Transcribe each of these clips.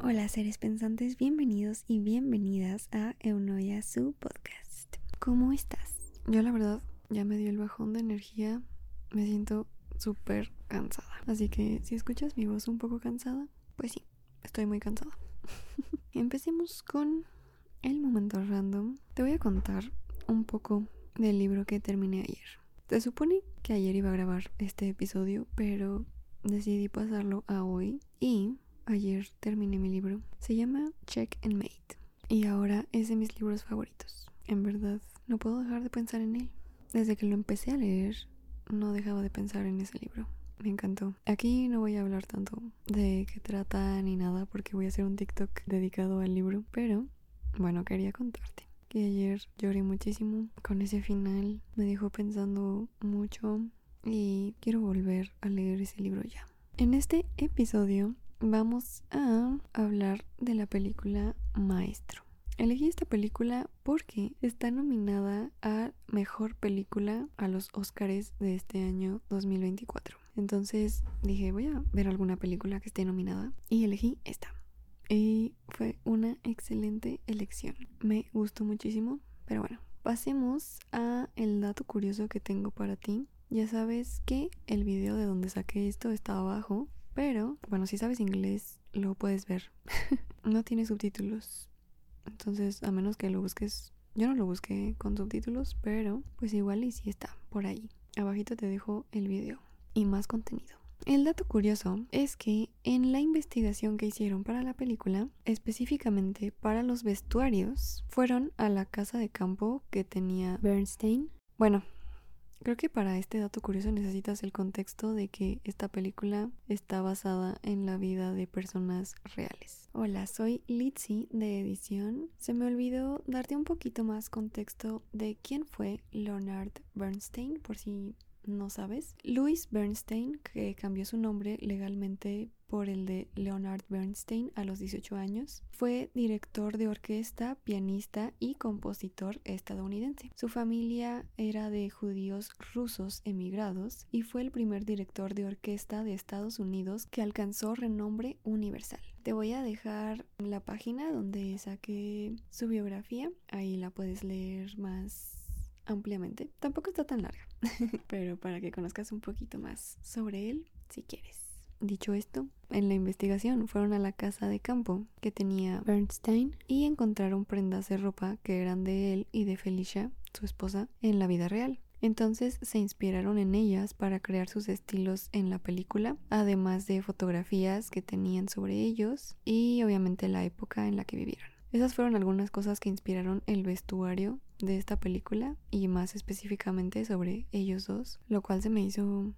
Hola seres pensantes, bienvenidos y bienvenidas a Eunoia, su podcast. ¿Cómo estás? Yo la verdad ya me dio el bajón de energía, me siento súper cansada. Así que si escuchas mi voz un poco cansada, pues sí, estoy muy cansada. Empecemos con el momento random. Te voy a contar un poco del libro que terminé ayer. Se supone que ayer iba a grabar este episodio, pero decidí pasarlo a hoy y ayer terminé mi libro. Se llama Check and Mate y ahora es de mis libros favoritos. En verdad, no puedo dejar de pensar en él. Desde que lo empecé a leer, no dejaba de pensar en ese libro. Me encantó. Aquí no voy a hablar tanto de qué trata ni nada porque voy a hacer un TikTok dedicado al libro, pero bueno, quería contarte que ayer lloré muchísimo con ese final. Me dejó pensando mucho y quiero volver a leer ese libro ya. En este episodio vamos a hablar de la película Maestro. Elegí esta película porque está nominada a Mejor Película a los Oscars de este año 2024. Entonces dije, voy a ver alguna película que esté nominada y elegí esta. Y fue una excelente elección. Me gustó muchísimo, pero bueno, pasemos a el dato curioso que tengo para ti. Ya sabes que el video de donde saqué esto está abajo, pero bueno, si sabes inglés lo puedes ver. no tiene subtítulos. Entonces, a menos que lo busques, yo no lo busqué con subtítulos, pero pues igual y si está por ahí. Abajito te dejo el video y más contenido. El dato curioso es que en la investigación que hicieron para la película, específicamente para los vestuarios, fueron a la casa de campo que tenía Bernstein. Bueno, creo que para este dato curioso necesitas el contexto de que esta película está basada en la vida de personas reales. Hola, soy Litzy de edición. Se me olvidó darte un poquito más contexto de quién fue Leonard Bernstein, por si no sabes. Louis Bernstein, que cambió su nombre legalmente por el de Leonard Bernstein a los 18 años, fue director de orquesta, pianista y compositor estadounidense. Su familia era de judíos rusos emigrados y fue el primer director de orquesta de Estados Unidos que alcanzó renombre universal. Te voy a dejar la página donde saqué su biografía, ahí la puedes leer más ampliamente. Tampoco está tan larga, pero para que conozcas un poquito más sobre él, si quieres. Dicho esto, en la investigación fueron a la casa de campo que tenía Bernstein y encontraron prendas de ropa que eran de él y de Felicia, su esposa, en la vida real. Entonces se inspiraron en ellas para crear sus estilos en la película, además de fotografías que tenían sobre ellos y obviamente la época en la que vivieron. Esas fueron algunas cosas que inspiraron el vestuario de esta película y más específicamente sobre ellos dos, lo cual se me hizo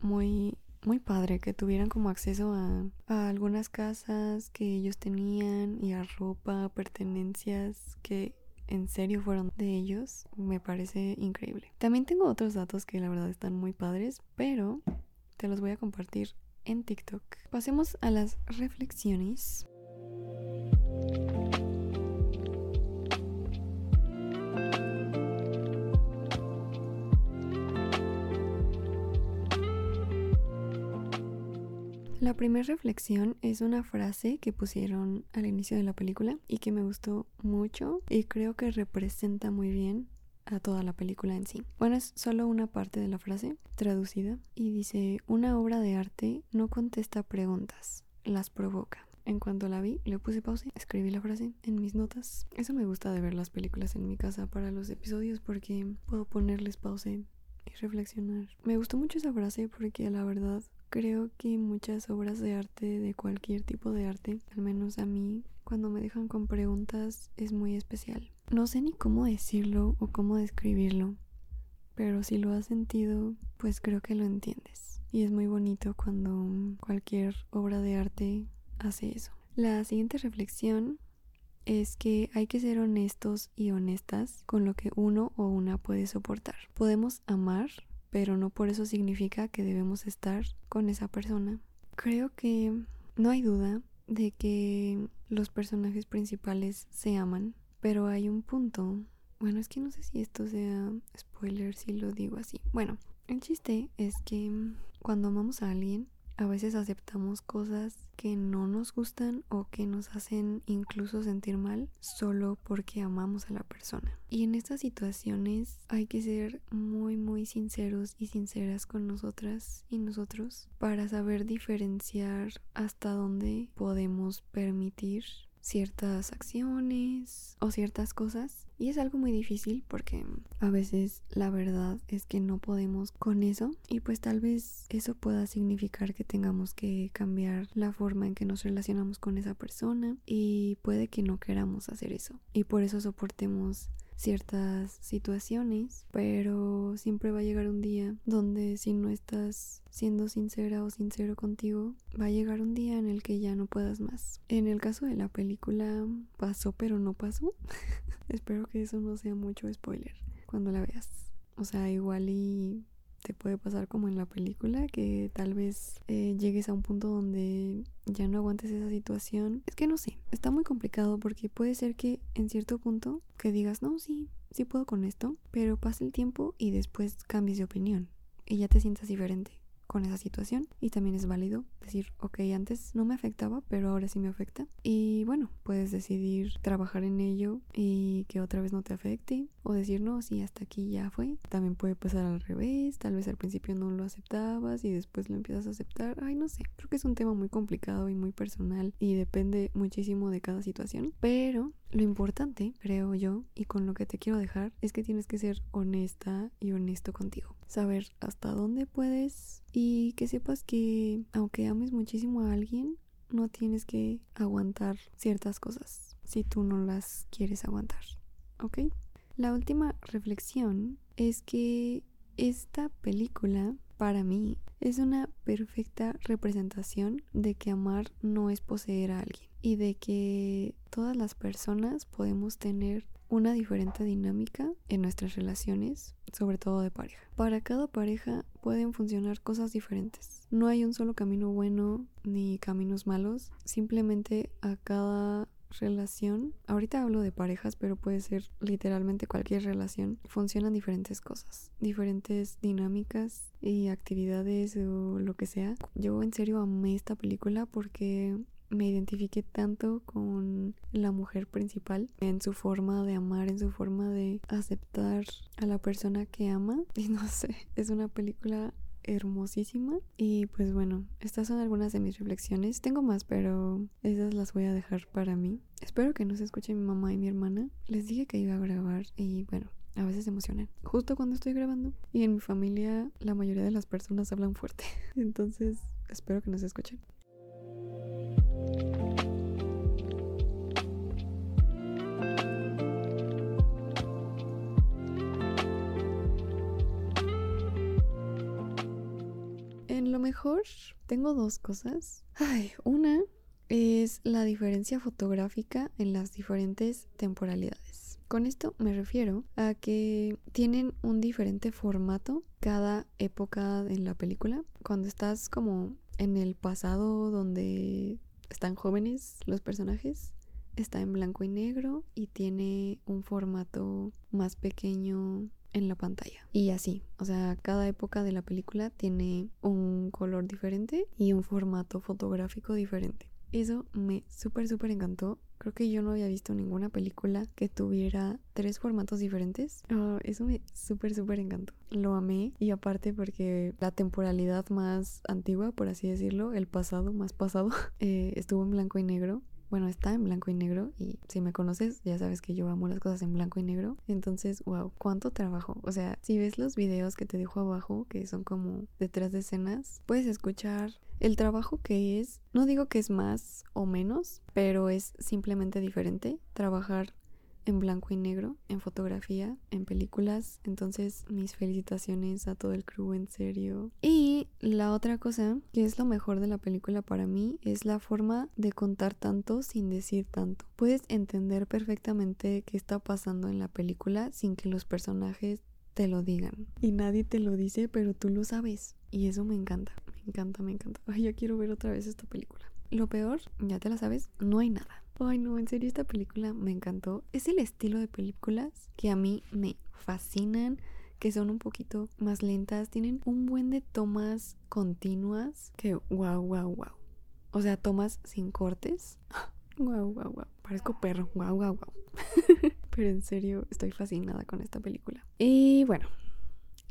muy muy padre que tuvieran como acceso a, a, algunas casas que ellos tenían y a ropa, pertenencias que en serio fueron de ellos. Me parece increíble. También tengo otros datos que la verdad están muy padres, pero te los voy a compartir en TikTok. Pasemos a las reflexiones. La primera reflexión es una frase que pusieron al inicio de la película y que me gustó mucho y creo que representa muy bien a toda la película en sí. Bueno, es solo una parte de la frase traducida y dice, una obra de arte no contesta preguntas, las provoca. En cuanto la vi, le puse pausa, escribí la frase en mis notas. Eso me gusta de ver las películas en mi casa para los episodios porque puedo ponerles pausa y reflexionar. Me gustó mucho esa frase porque la verdad Creo que muchas obras de arte, de cualquier tipo de arte, al menos a mí, cuando me dejan con preguntas, es muy especial. No sé ni cómo decirlo o cómo describirlo, pero si lo has sentido, pues creo que lo entiendes. Y es muy bonito cuando cualquier obra de arte hace eso. La siguiente reflexión es que hay que ser honestos y honestas con lo que uno o una puede soportar. Podemos amar pero no por eso significa que debemos estar con esa persona. Creo que no hay duda de que los personajes principales se aman, pero hay un punto. Bueno, es que no sé si esto sea spoiler si lo digo así. Bueno, el chiste es que cuando amamos a alguien, a veces aceptamos cosas que no nos gustan o que nos hacen incluso sentir mal solo porque amamos a la persona. Y en estas situaciones hay que ser muy muy sinceros y sinceras con nosotras y nosotros para saber diferenciar hasta dónde podemos permitir ciertas acciones o ciertas cosas y es algo muy difícil porque a veces la verdad es que no podemos con eso y pues tal vez eso pueda significar que tengamos que cambiar la forma en que nos relacionamos con esa persona y puede que no queramos hacer eso y por eso soportemos ciertas situaciones, pero siempre va a llegar un día donde si no estás siendo sincera o sincero contigo, va a llegar un día en el que ya no puedas más. En el caso de la película pasó pero no pasó. Espero que eso no sea mucho spoiler cuando la veas. O sea, igual y te puede pasar como en la película, que tal vez eh, llegues a un punto donde ya no aguantes esa situación. Es que no sé, está muy complicado porque puede ser que en cierto punto que digas, no, sí, sí puedo con esto, pero pase el tiempo y después cambies de opinión y ya te sientas diferente con esa situación y también es válido decir, ok, antes no me afectaba, pero ahora sí me afecta. Y bueno, puedes decidir trabajar en ello y que otra vez no te afecte o decir, no, sí, hasta aquí ya fue. También puede pasar al revés, tal vez al principio no lo aceptabas y después lo empiezas a aceptar. Ay, no sé, creo que es un tema muy complicado y muy personal y depende muchísimo de cada situación, pero lo importante, creo yo, y con lo que te quiero dejar, es que tienes que ser honesta y honesto contigo. Saber hasta dónde puedes y que sepas que aunque ames muchísimo a alguien, no tienes que aguantar ciertas cosas si tú no las quieres aguantar. ¿Ok? La última reflexión es que esta película, para mí, es una perfecta representación de que amar no es poseer a alguien y de que todas las personas podemos tener una diferente dinámica en nuestras relaciones, sobre todo de pareja. Para cada pareja pueden funcionar cosas diferentes. No hay un solo camino bueno ni caminos malos, simplemente a cada relación, ahorita hablo de parejas, pero puede ser literalmente cualquier relación, funcionan diferentes cosas, diferentes dinámicas y actividades o lo que sea. Yo en serio amé esta película porque me identifiqué tanto con la mujer principal en su forma de amar, en su forma de aceptar a la persona que ama. Y no sé, es una película hermosísima. Y pues bueno, estas son algunas de mis reflexiones. Tengo más, pero esas las voy a dejar para mí. Espero que no se escuche mi mamá y mi hermana. Les dije que iba a grabar y bueno, a veces se emocionan justo cuando estoy grabando. Y en mi familia la mayoría de las personas hablan fuerte. Entonces espero que no se escuchen. Tengo dos cosas. Ay, una es la diferencia fotográfica en las diferentes temporalidades. Con esto me refiero a que tienen un diferente formato cada época en la película. Cuando estás como en el pasado donde están jóvenes los personajes, está en blanco y negro y tiene un formato más pequeño en la pantalla. Y así, o sea, cada época de la película tiene un color diferente y un formato fotográfico diferente. Eso me súper, súper encantó. Creo que yo no había visto ninguna película que tuviera tres formatos diferentes. Ah, eso me súper, súper encantó. Lo amé y aparte porque la temporalidad más antigua, por así decirlo, el pasado más pasado, eh, estuvo en blanco y negro bueno, está en blanco y negro y si me conoces ya sabes que yo amo las cosas en blanco y negro. Entonces, wow, cuánto trabajo. O sea, si ves los videos que te dejo abajo, que son como detrás de escenas, puedes escuchar el trabajo que es. No digo que es más o menos, pero es simplemente diferente. Trabajar en blanco y negro, en fotografía, en películas. Entonces, mis felicitaciones a todo el crew, en serio. Y la otra cosa, que es lo mejor de la película para mí, es la forma de contar tanto sin decir tanto. Puedes entender perfectamente qué está pasando en la película sin que los personajes te lo digan. Y nadie te lo dice, pero tú lo sabes. Y eso me encanta, me encanta, me encanta. Ay, yo quiero ver otra vez esta película. Lo peor, ya te la sabes, no hay nada. Ay, no, en serio, esta película me encantó. Es el estilo de películas que a mí me fascinan, que son un poquito más lentas, tienen un buen de tomas continuas que wow, wow, wow. O sea, tomas sin cortes. Wow, wow, wow. Parezco perro. Wow, wow, wow. Pero en serio, estoy fascinada con esta película. Y bueno,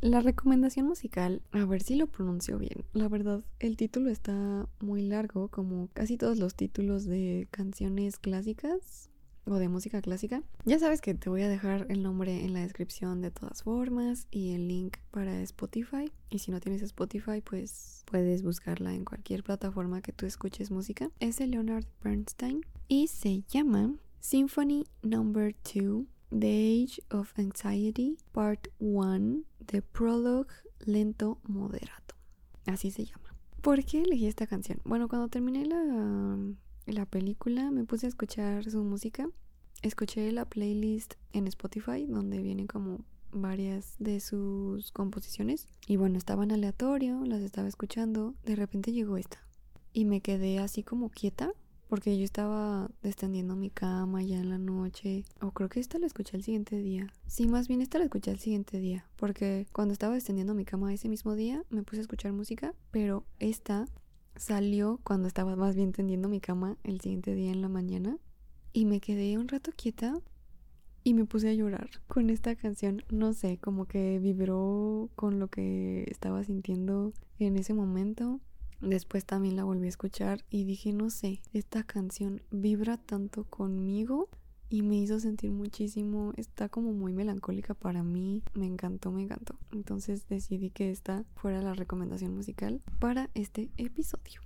la recomendación musical, a ver si lo pronuncio bien. La verdad, el título está muy largo, como casi todos los títulos de canciones clásicas o de música clásica. Ya sabes que te voy a dejar el nombre en la descripción de todas formas y el link para Spotify. Y si no tienes Spotify, pues puedes buscarla en cualquier plataforma que tú escuches música. Es de Leonard Bernstein y se llama Symphony Number 2 The Age of Anxiety, Part 1, The Prologue Lento Moderato. Así se llama. ¿Por qué elegí esta canción? Bueno, cuando terminé la, la película me puse a escuchar su música. Escuché la playlist en Spotify donde vienen como varias de sus composiciones. Y bueno, estaban aleatorio, las estaba escuchando. De repente llegó esta. Y me quedé así como quieta porque yo estaba descendiendo mi cama ya en la noche. O creo que esta la escuché el siguiente día. Sí, más bien esta la escuché el siguiente día. Porque cuando estaba descendiendo mi cama ese mismo día me puse a escuchar música. Pero esta salió cuando estaba más bien tendiendo mi cama el siguiente día en la mañana. Y me quedé un rato quieta y me puse a llorar con esta canción. No sé, como que vibró con lo que estaba sintiendo en ese momento. Después también la volví a escuchar y dije, no sé, esta canción vibra tanto conmigo y me hizo sentir muchísimo. Está como muy melancólica para mí. Me encantó, me encantó. Entonces decidí que esta fuera la recomendación musical para este episodio.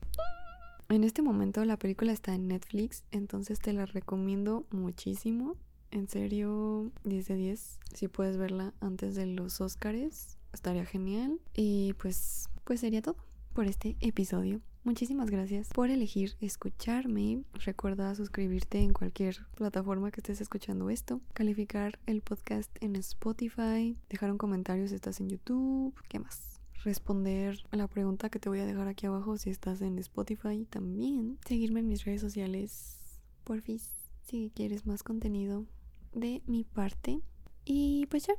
En este momento la película está en Netflix, entonces te la recomiendo muchísimo. En serio, 10 de 10. Si puedes verla antes de los Oscars, estaría genial. Y pues, pues sería todo por este episodio. Muchísimas gracias por elegir escucharme. Recuerda suscribirte en cualquier plataforma que estés escuchando esto. Calificar el podcast en Spotify. Dejar un comentario si estás en YouTube. ¿Qué más? Responder a la pregunta que te voy a dejar aquí abajo si estás en Spotify también. Seguirme en mis redes sociales. Porfis, si quieres más contenido de mi parte. Y pues ya.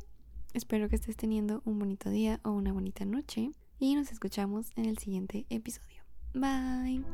Espero que estés teniendo un bonito día o una bonita noche y nos escuchamos en el siguiente episodio. Bye.